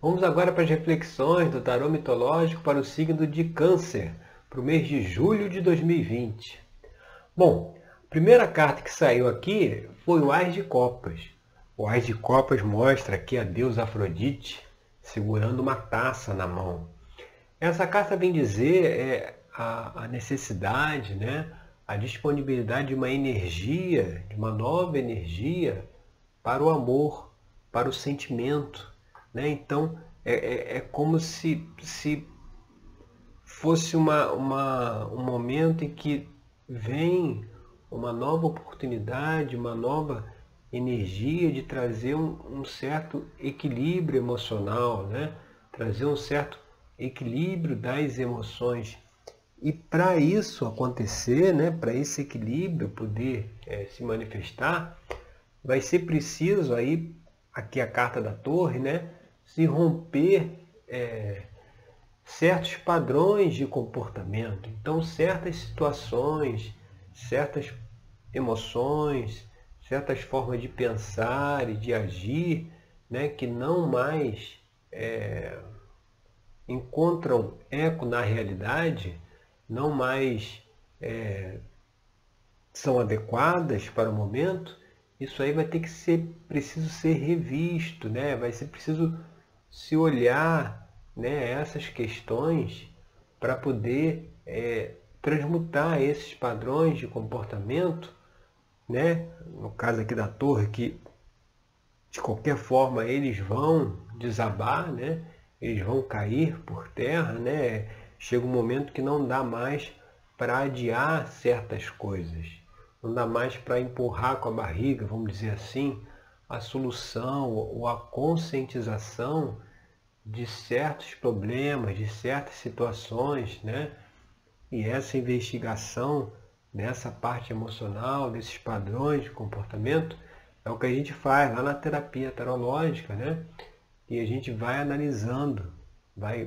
Vamos agora para as reflexões do tarô mitológico para o signo de Câncer, para o mês de julho de 2020. Bom, a primeira carta que saiu aqui foi o Ás de Copas. O Ás de Copas mostra aqui a deusa Afrodite segurando uma taça na mão. Essa carta vem dizer é, a, a necessidade, né, a disponibilidade de uma energia, de uma nova energia para o amor, para o sentimento né? Então, é, é, é como se, se fosse uma, uma, um momento em que vem uma nova oportunidade, uma nova energia de trazer um, um certo equilíbrio emocional, né? trazer um certo equilíbrio das emoções. E para isso acontecer, né, para esse equilíbrio poder é, se manifestar, vai ser preciso aí, aqui a carta da torre, né, se romper é, certos padrões de comportamento. Então, certas situações, certas emoções, certas formas de pensar e de agir, né, que não mais é, encontram eco na realidade, não mais é, são adequadas para o momento, isso aí vai ter que ser preciso ser revisto, né? Vai ser preciso se olhar né, essas questões para poder é, transmutar esses padrões de comportamento, né? no caso aqui da torre, que de qualquer forma eles vão desabar, né? eles vão cair por terra, né? chega um momento que não dá mais para adiar certas coisas, não dá mais para empurrar com a barriga, vamos dizer assim, a solução ou a conscientização de certos problemas, de certas situações, né? E essa investigação nessa parte emocional, desses padrões de comportamento, é o que a gente faz lá na terapia tarológica, né? E a gente vai analisando, vai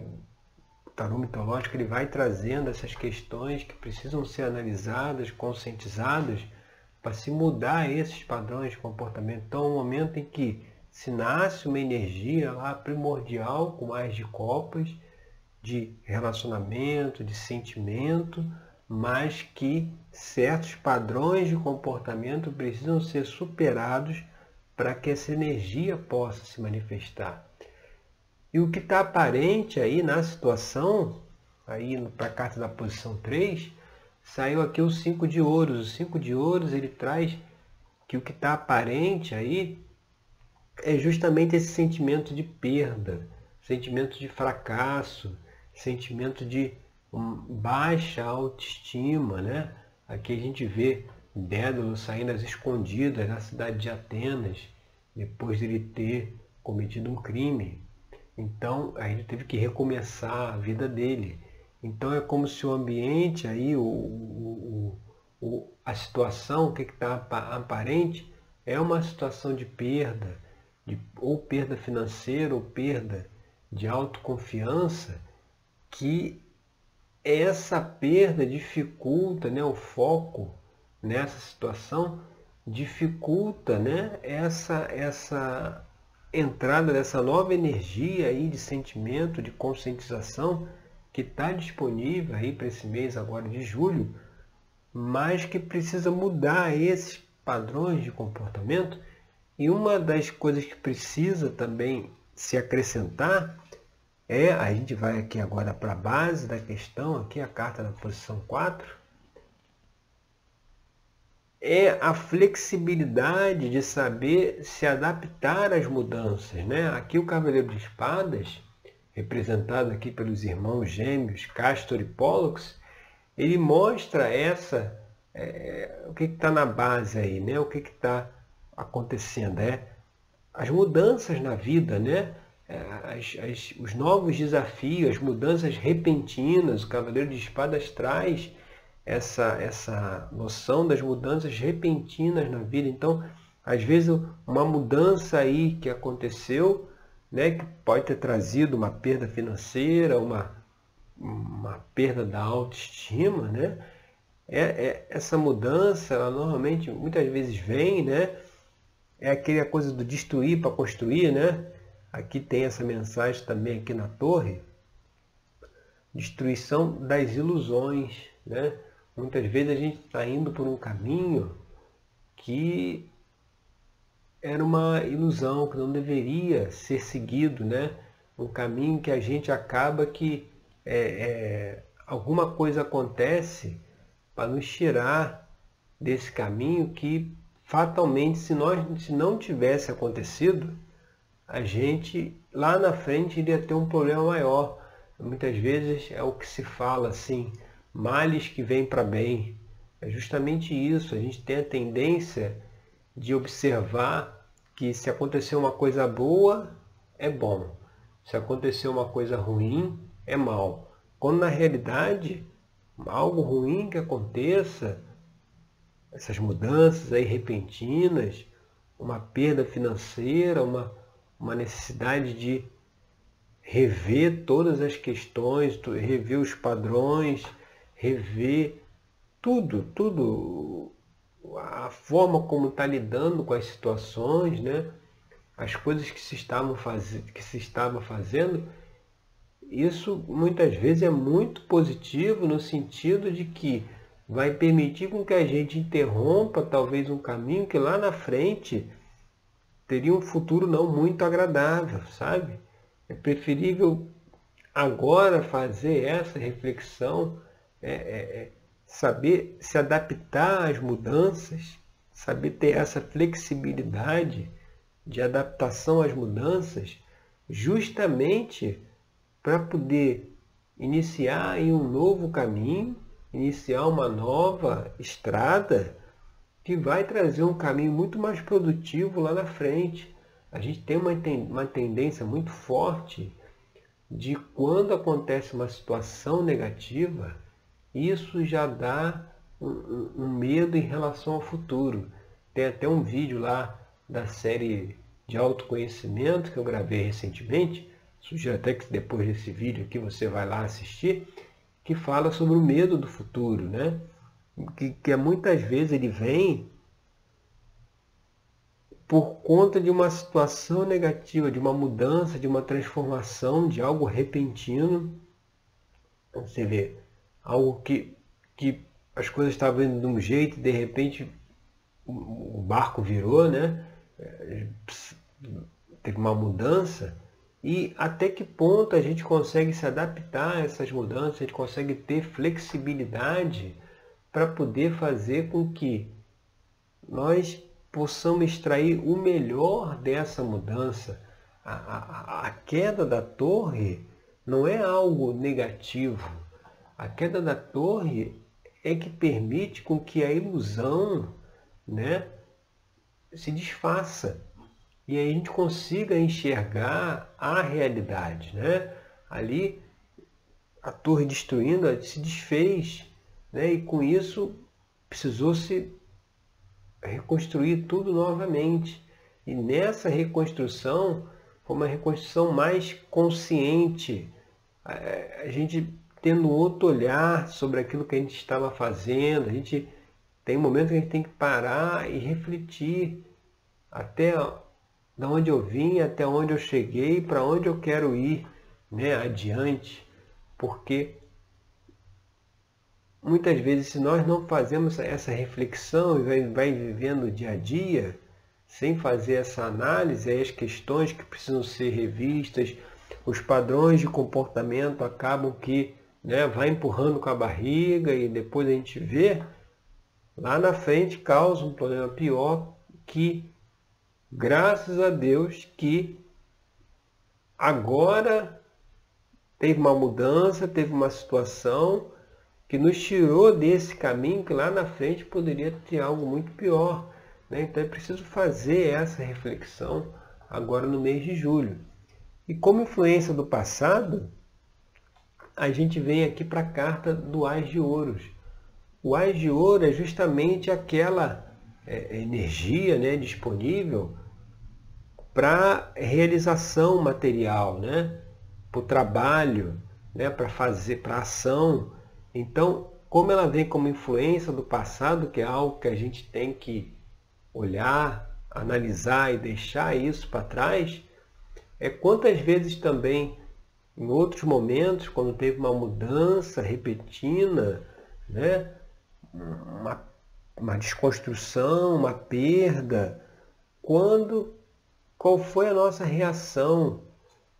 o tarô mitológico ele vai trazendo essas questões que precisam ser analisadas, conscientizadas para se mudar esses padrões de comportamento. Então, é um momento em que se nasce uma energia lá primordial com mais de copas, de relacionamento, de sentimento, mas que certos padrões de comportamento precisam ser superados para que essa energia possa se manifestar. E o que está aparente aí na situação, aí para a carta da posição 3, saiu aqui o 5 de ouros. O 5 de ouros ele traz que o que está aparente aí é justamente esse sentimento de perda, sentimento de fracasso, sentimento de baixa autoestima, né? Aqui a gente vê Dédalo saindo às escondidas na cidade de Atenas, depois de ele ter cometido um crime. Então, a gente teve que recomeçar a vida dele. Então, é como se o ambiente aí, o, o, o a situação, o que está aparente, é uma situação de perda, de ou perda financeira ou perda de autoconfiança, que essa perda dificulta né, o foco nessa situação, dificulta né, essa, essa entrada dessa nova energia aí de sentimento, de conscientização que está disponível aí para esse mês agora de julho, mas que precisa mudar esses padrões de comportamento e uma das coisas que precisa também se acrescentar é, a gente vai aqui agora para a base da questão, aqui a carta da posição 4, é a flexibilidade de saber se adaptar às mudanças. Né? Aqui o Cavaleiro de Espadas, representado aqui pelos irmãos gêmeos Castor e Pollux, ele mostra essa, é, o que está na base aí, né? o que está acontecendo, é as mudanças na vida, né? É, as, as, os novos desafios, as mudanças repentinas, o Cavaleiro de Espadas traz essa, essa noção das mudanças repentinas na vida. Então, às vezes, uma mudança aí que aconteceu, né, que pode ter trazido uma perda financeira, uma, uma perda da autoestima, né? É, é, essa mudança, ela normalmente, muitas vezes vem, né? é aquela coisa do destruir para construir, né? aqui tem essa mensagem também aqui na torre, destruição das ilusões, né? Muitas vezes a gente está indo por um caminho que era uma ilusão, que não deveria ser seguido, né? Um caminho que a gente acaba que é, é, alguma coisa acontece para nos tirar desse caminho que fatalmente, se nós se não tivesse acontecido, a gente lá na frente iria ter um problema maior. Muitas vezes é o que se fala assim, males que vêm para bem. É justamente isso. A gente tem a tendência de observar que se acontecer uma coisa boa, é bom. Se acontecer uma coisa ruim, é mal. Quando na realidade, algo ruim que aconteça, essas mudanças aí repentinas, uma perda financeira, uma, uma necessidade de rever todas as questões, rever os padrões, rever tudo, tudo, a forma como está lidando com as situações, né? as coisas que se, estavam faz... que se estava fazendo, isso muitas vezes é muito positivo no sentido de que vai permitir com que a gente interrompa talvez um caminho que lá na frente teria um futuro não muito agradável, sabe? É preferível agora fazer essa reflexão, é, é, é saber se adaptar às mudanças, saber ter essa flexibilidade de adaptação às mudanças, justamente para poder iniciar em um novo caminho iniciar uma nova estrada que vai trazer um caminho muito mais produtivo lá na frente. A gente tem uma, uma tendência muito forte de quando acontece uma situação negativa, isso já dá um, um, medo em relação ao futuro. Tem até um vídeo lá da série de autoconhecimento que eu gravei recentemente. Sugiro até que depois desse vídeo aqui você vai lá assistir que fala sobre o medo do futuro, né? Que, que muitas vezes ele vem por conta de uma situação negativa, de uma mudança, de uma transformação, de algo repentino. Você vê, algo que, que as coisas estavam indo de um jeito e de repente o barco virou, né? Teve uma mudança e até que ponto a gente consegue se adaptar a essas mudanças, a gente consegue ter flexibilidade para poder fazer com que nós possamos extrair o melhor dessa mudança. A, a, a queda da torre não é algo negativo. A queda da torre é que permite com que a ilusão né, se desfaça e a gente consiga enxergar a realidade. Né? Ali a torre destruindo se desfez né? e com isso precisou se reconstruir tudo novamente. E nessa reconstrução foi uma reconstrução mais consciente, a gente tendo outro olhar sobre aquilo que a gente estava fazendo, a gente tem um momento que a gente tem que parar e refletir até da onde eu vim, até onde eu cheguei, para onde eu quero ir né, adiante, porque muitas vezes se nós não fazemos essa reflexão e vai, vai vivendo o dia a dia, sem fazer essa análise, as questões que precisam ser revistas, os padrões de comportamento acabam que né, vai empurrando com a barriga e depois a gente vê, lá na frente causa um problema pior que graças a Deus que agora teve uma mudança, teve uma situação que nos tirou desse caminho que lá na frente poderia ter algo muito pior. Né? Então é preciso fazer essa reflexão agora no mês de julho. E como influência do passado, a gente vem aqui para a carta do Ás de Ouros. O Ás de Ouro é justamente aquela é, energia né, disponível para realização material, né? para o trabalho, né? para fazer, para ação. Então, como ela vem como influência do passado, que é algo que a gente tem que olhar, analisar e deixar isso para trás, é quantas vezes também, em outros momentos, quando teve uma mudança repentina, né? uma, uma desconstrução, uma perda, quando qual foi a nossa reação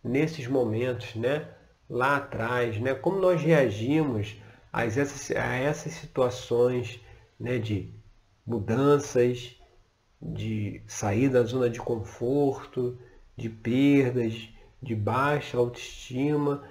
nesses momentos, né? lá atrás, né? como nós reagimos a essas, a essas situações né? de mudanças, de sair da zona de conforto, de perdas, de baixa autoestima,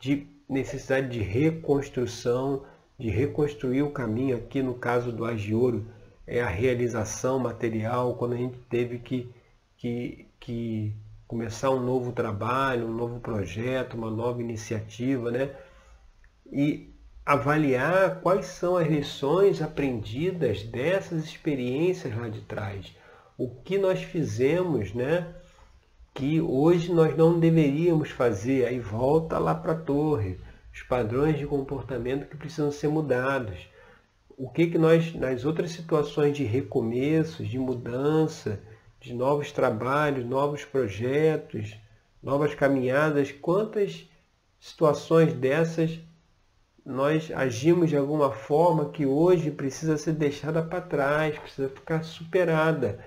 de necessidade de reconstrução, de reconstruir o caminho. Aqui no caso do Agioro, é a realização material, quando a gente teve que, que, que começar um novo trabalho, um novo projeto, uma nova iniciativa, né? E avaliar quais são as lições aprendidas dessas experiências lá de trás. O que nós fizemos, né? Que hoje nós não deveríamos fazer. Aí volta lá para a torre. Os padrões de comportamento que precisam ser mudados. O que, que nós, nas outras situações de recomeços, de mudança, de novos trabalhos, novos projetos, novas caminhadas, quantas situações dessas nós agimos de alguma forma que hoje precisa ser deixada para trás, precisa ficar superada.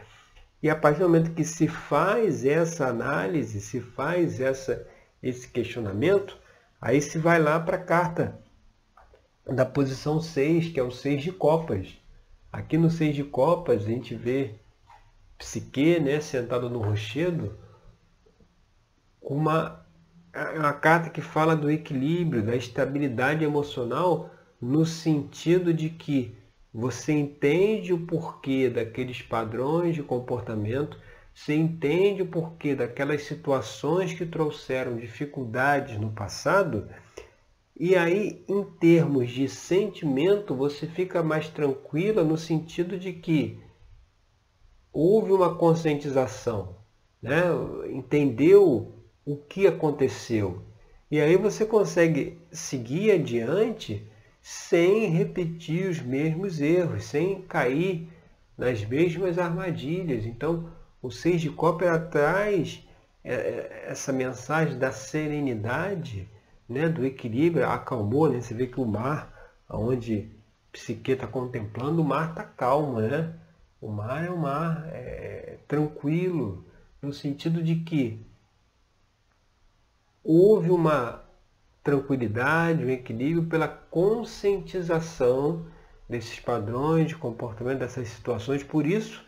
E a partir do momento que se faz essa análise, se faz essa, esse questionamento, aí se vai lá para a carta da posição 6, que é o 6 de copas. Aqui no 6 de copas a gente vê Psique, né, sentado no rochedo, com uma é uma carta que fala do equilíbrio, da estabilidade emocional, no sentido de que você entende o porquê daqueles padrões de comportamento, você entende o porquê daquelas situações que trouxeram dificuldades no passado, e aí, em termos de sentimento, você fica mais tranquila no sentido de que houve uma conscientização, né? entendeu o que aconteceu. E aí você consegue seguir adiante sem repetir os mesmos erros, sem cair nas mesmas armadilhas. Então, o seis de copa traz é, é, essa mensagem da serenidade, né, do equilíbrio, acalmou, né? Você vê que o mar, onde Psique está contemplando, o mar está calmo, né? O mar é um mar é, tranquilo, no sentido de que houve uma tranquilidade, um equilíbrio pela conscientização desses padrões de comportamento, dessas situações. Por isso,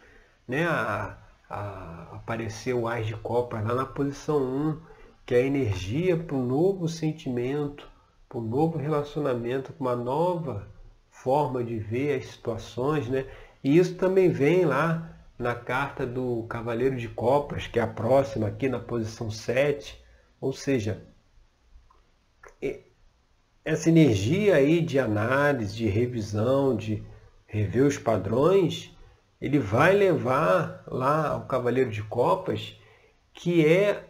né, a, a, apareceu o Ás de Copa lá na posição 1, que é a energia para um novo sentimento, para um novo relacionamento, para uma nova forma de ver as situações. Né? E isso também vem lá na carta do Cavaleiro de Copas, que é a próxima aqui na posição 7, ou seja, essa energia aí de análise, de revisão, de rever os padrões, ele vai levar lá ao Cavaleiro de Copas, que é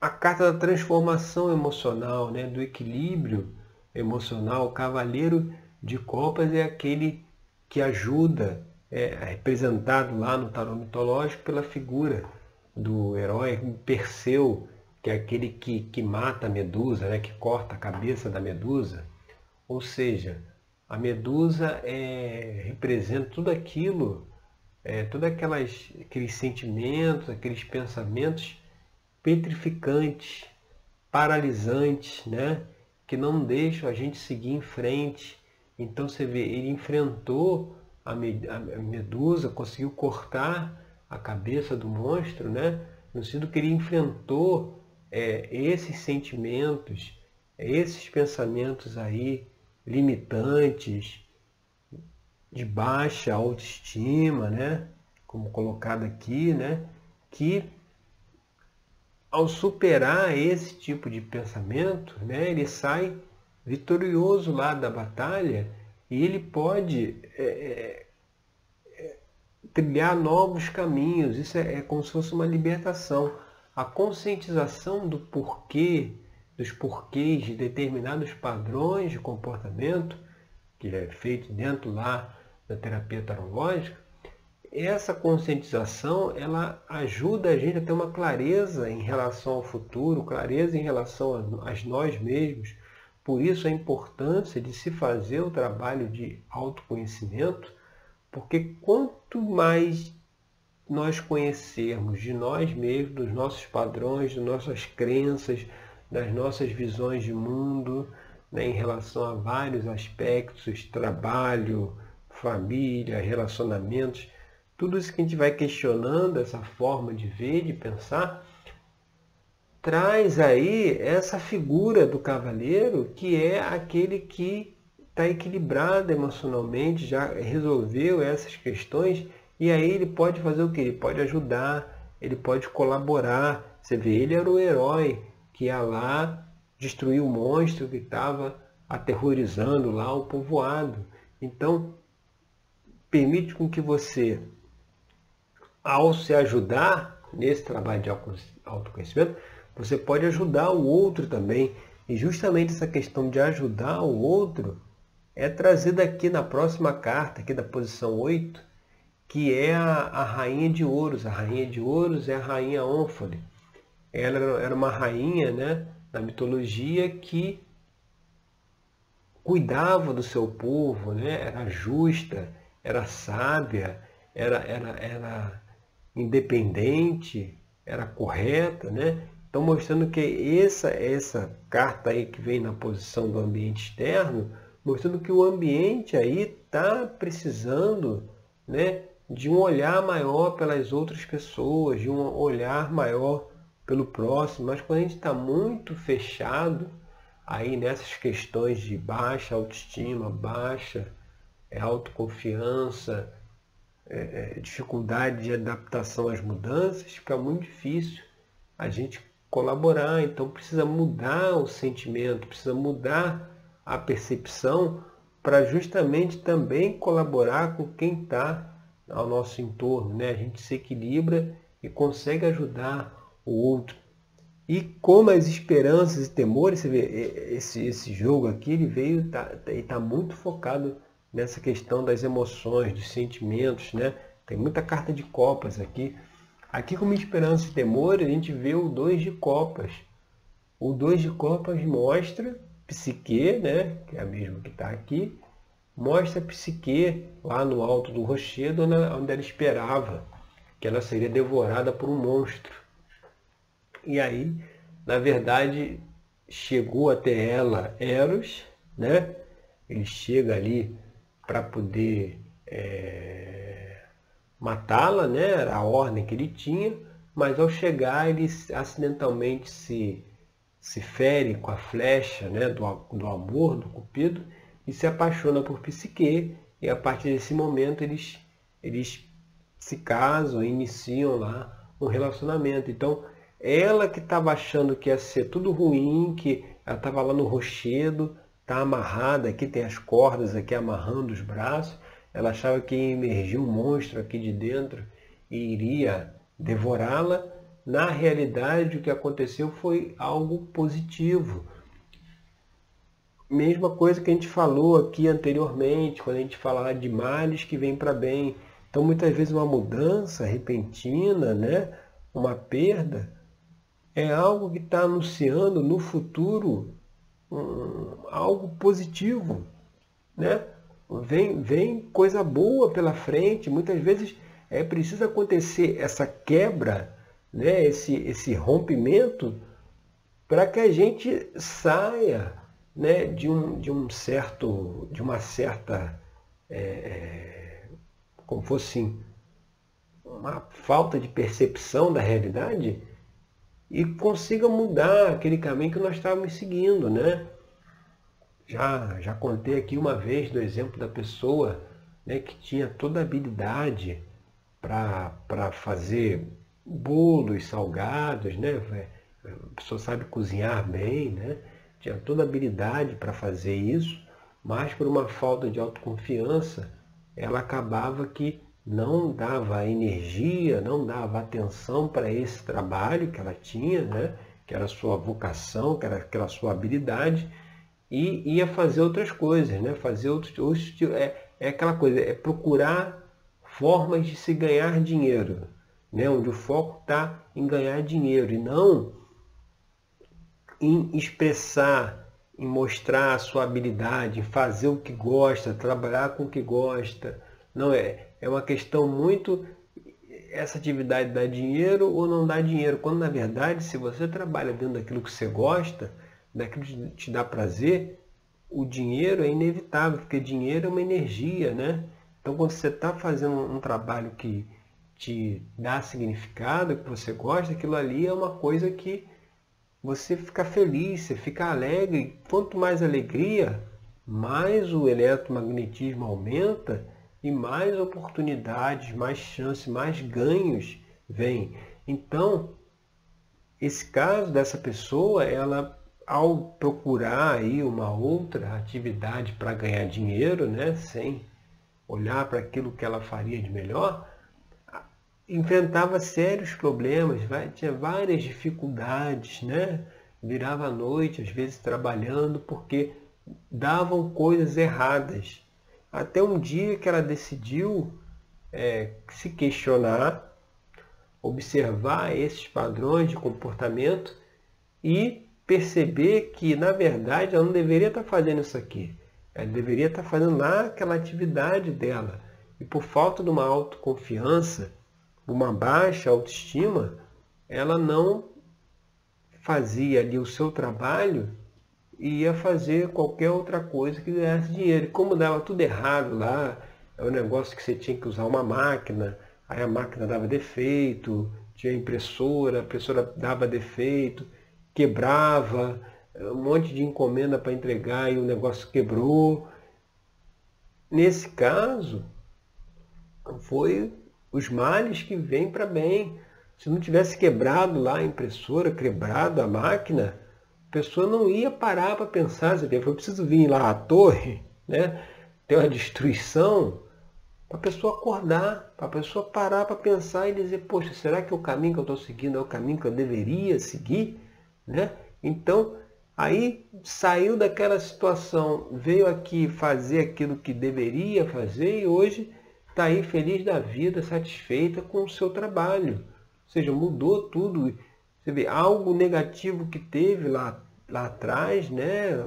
a carta da transformação emocional, né? do equilíbrio emocional. O Cavaleiro de Copas é aquele que ajuda, é representado lá no tarô mitológico pela figura do herói Perseu, que é aquele que, que mata a medusa, né, que corta a cabeça da medusa. Ou seja, a medusa é, representa tudo aquilo, é, todos aqueles sentimentos, aqueles pensamentos petrificantes, paralisantes, né, que não deixam a gente seguir em frente. Então você vê, ele enfrentou a medusa, conseguiu cortar a cabeça do monstro, né? no sentido que ele enfrentou é, esses sentimentos, esses pensamentos aí limitantes, de baixa autoestima, né? como colocado aqui, né? que ao superar esse tipo de pensamento, né? ele sai vitorioso lá da batalha e ele pode é, é, é trilhar novos caminhos. Isso é, é como se fosse uma libertação a conscientização do porquê, dos porquês de determinados padrões de comportamento, que é feito dentro lá da terapia tarológica, essa conscientização ela ajuda a gente a ter uma clareza em relação ao futuro, clareza em relação a, a nós mesmos. Por isso a importância de se fazer o trabalho de autoconhecimento, porque quanto mais nós conhecermos de nós mesmos, dos nossos padrões, das nossas crenças, das nossas visões de mundo, né, em relação a vários aspectos, trabalho, família, relacionamentos, tudo isso que a gente vai questionando, essa forma de ver, de pensar, traz aí essa figura do cavaleiro que é aquele que está equilibrado emocionalmente, já resolveu essas questões e aí ele pode fazer o que? Ele pode ajudar, ele pode colaborar. Você vê, ele era o herói que ia lá destruir o monstro que estava aterrorizando lá o povoado. Então, permite com que você ao se ajudar nesse trabalho de autoconhecimento, você pode ajudar o outro também. E justamente essa questão de ajudar o outro é trazida aqui na próxima carta, aqui da posição 8, que é a, a rainha de ouros. A rainha de ouros é a rainha Ônfale. Ela era uma rainha né, na mitologia que cuidava do seu povo, né? era justa, era sábia, era, era, era independente, era correta, né? Então mostrando que essa essa carta aí que vem na posição do ambiente externo, mostrando que o ambiente aí está precisando, né, de um olhar maior pelas outras pessoas, de um olhar maior pelo próximo. Mas quando a gente está muito fechado aí nessas questões de baixa autoestima, baixa é, autoconfiança, é, é, dificuldade de adaptação às mudanças, fica muito difícil a gente colaborar. Então precisa mudar o sentimento, precisa mudar a percepção para justamente também colaborar com quem está ao nosso entorno. Né? A gente se equilibra e consegue ajudar o outro. E como as esperanças e temores, você vê, esse, esse jogo aqui, ele veio, tá, está muito focado nessa questão das emoções, dos sentimentos, né? Tem muita carta de copas aqui. Aqui como esperança e temor, a gente vê o dois de copas. O dois de copas mostra psique, né? Que é a mesma que está aqui. Mostra psique lá no alto do rochedo, onde ela esperava que ela seria devorada por um monstro. E aí, na verdade, chegou até ela Eros, né? Ele chega ali para poder é, matá-la, né? Era a ordem que ele tinha, mas ao chegar ele acidentalmente se, se fere com a flecha né? do, do amor do Cupido e se apaixona por Psique e a partir desse momento eles, eles se casam iniciam lá um relacionamento. Então ela que estava achando que ia ser tudo ruim, que ela estava lá no rochedo, está amarrada, aqui tem as cordas aqui amarrando os braços. Ela achava que ia emergir um monstro aqui de dentro e iria devorá-la. Na realidade, o que aconteceu foi algo positivo. Mesma coisa que a gente falou aqui anteriormente, quando a gente falava de males que vêm para bem. Então, muitas vezes, uma mudança repentina, né? uma perda, é algo que está anunciando no futuro um, algo positivo, né? Vem, vem coisa boa pela frente. Muitas vezes é preciso acontecer essa quebra, né? esse, esse rompimento, para que a gente saia né? de, um, de um certo, de uma certa, é, é como fosse assim, uma falta de percepção da realidade e consiga mudar aquele caminho que nós estávamos seguindo, né? Já, já contei aqui uma vez do exemplo da pessoa né, que tinha toda a habilidade para fazer bolos salgados, né? A pessoa sabe cozinhar bem, né? Tinha toda a habilidade para fazer isso, mas por uma falta de autoconfiança, ela acabava que não dava energia, não dava atenção para esse trabalho que ela tinha, né? que era a sua vocação, que era aquela sua habilidade, e ia fazer outras coisas, né? fazer outros, outros é, é aquela coisa, é procurar formas de se ganhar dinheiro, né? onde o foco está em ganhar dinheiro e não em expressar, em mostrar a sua habilidade, em fazer o que gosta, trabalhar com o que gosta. Não é, é uma questão muito essa atividade dá dinheiro ou não dá dinheiro, quando na verdade, se você trabalha dentro daquilo que você gosta, daquilo que te dá prazer, o dinheiro é inevitável, porque dinheiro é uma energia, né? Então, quando você está fazendo um trabalho que te dá significado, que você gosta, aquilo ali é uma coisa que você fica feliz, você fica alegre. Quanto mais alegria, mais o eletromagnetismo aumenta e mais oportunidades, mais chances, mais ganhos vêm. Então, esse caso dessa pessoa, ela ao procurar aí uma outra atividade para ganhar dinheiro, né, sem olhar para aquilo que ela faria de melhor, enfrentava sérios problemas, tinha várias dificuldades, né? Virava à noite, às vezes trabalhando, porque davam coisas erradas. Até um dia que ela decidiu é, se questionar, observar esses padrões de comportamento e perceber que, na verdade, ela não deveria estar fazendo isso aqui. Ela deveria estar fazendo lá aquela atividade dela. E por falta de uma autoconfiança, uma baixa autoestima, ela não fazia ali o seu trabalho ia fazer qualquer outra coisa que ganhasse dinheiro. E como dava tudo errado lá, é um negócio que você tinha que usar uma máquina, aí a máquina dava defeito, tinha impressora, a impressora dava defeito, quebrava, um monte de encomenda para entregar e o negócio quebrou. Nesse caso, foi os males que vêm para bem. Se não tivesse quebrado lá a impressora, quebrado a máquina, pessoa não ia parar para pensar, você foi preciso vir lá a torre, né? ter uma destruição, para a pessoa acordar, para a pessoa parar para pensar e dizer, poxa, será que o caminho que eu estou seguindo é o caminho que eu deveria seguir? Né? Então, aí saiu daquela situação, veio aqui fazer aquilo que deveria fazer e hoje está aí feliz da vida, satisfeita com o seu trabalho. Ou seja, mudou tudo. Você vê, algo negativo que teve lá, lá atrás, né,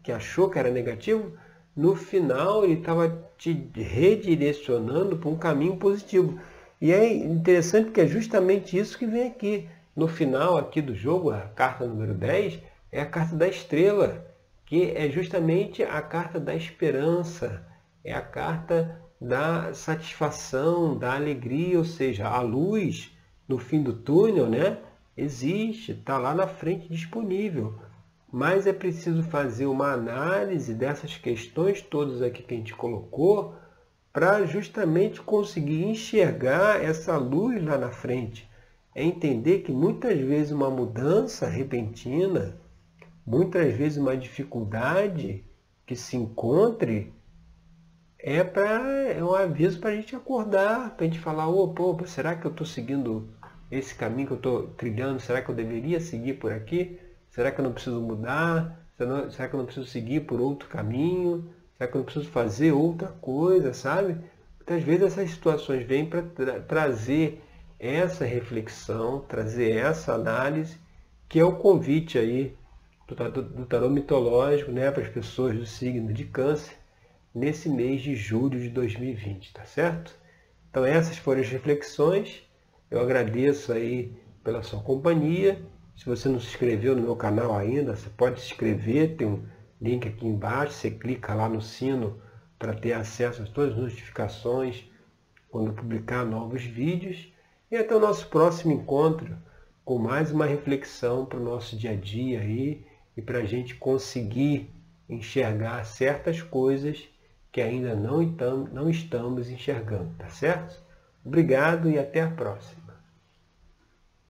que achou que era negativo, no final ele estava te redirecionando para um caminho positivo. E é interessante porque é justamente isso que vem aqui. No final aqui do jogo, a carta número 10, é a carta da estrela, que é justamente a carta da esperança, é a carta da satisfação, da alegria, ou seja, a luz no fim do túnel, né? Existe, está lá na frente disponível. Mas é preciso fazer uma análise dessas questões todas aqui que a gente colocou para justamente conseguir enxergar essa luz lá na frente. É entender que muitas vezes uma mudança repentina, muitas vezes uma dificuldade que se encontre, é, pra, é um aviso para a gente acordar, para a gente falar, opa, será que eu estou seguindo esse caminho que eu estou trilhando, será que eu deveria seguir por aqui? Será que eu não preciso mudar? Será que eu não preciso seguir por outro caminho? Será que eu não preciso fazer outra coisa, sabe? Muitas vezes essas situações vêm para tra trazer essa reflexão, trazer essa análise, que é o convite aí do, do, do tarô mitológico né, para as pessoas do signo de câncer nesse mês de julho de 2020, tá certo? Então essas foram as reflexões. Eu agradeço aí pela sua companhia. Se você não se inscreveu no meu canal ainda, você pode se inscrever, tem um link aqui embaixo, você clica lá no sino para ter acesso a todas as notificações quando publicar novos vídeos. E até o nosso próximo encontro com mais uma reflexão para o nosso dia a dia aí e para a gente conseguir enxergar certas coisas que ainda não, estamos enxergando, tá certo? Obrigado e até a próxima.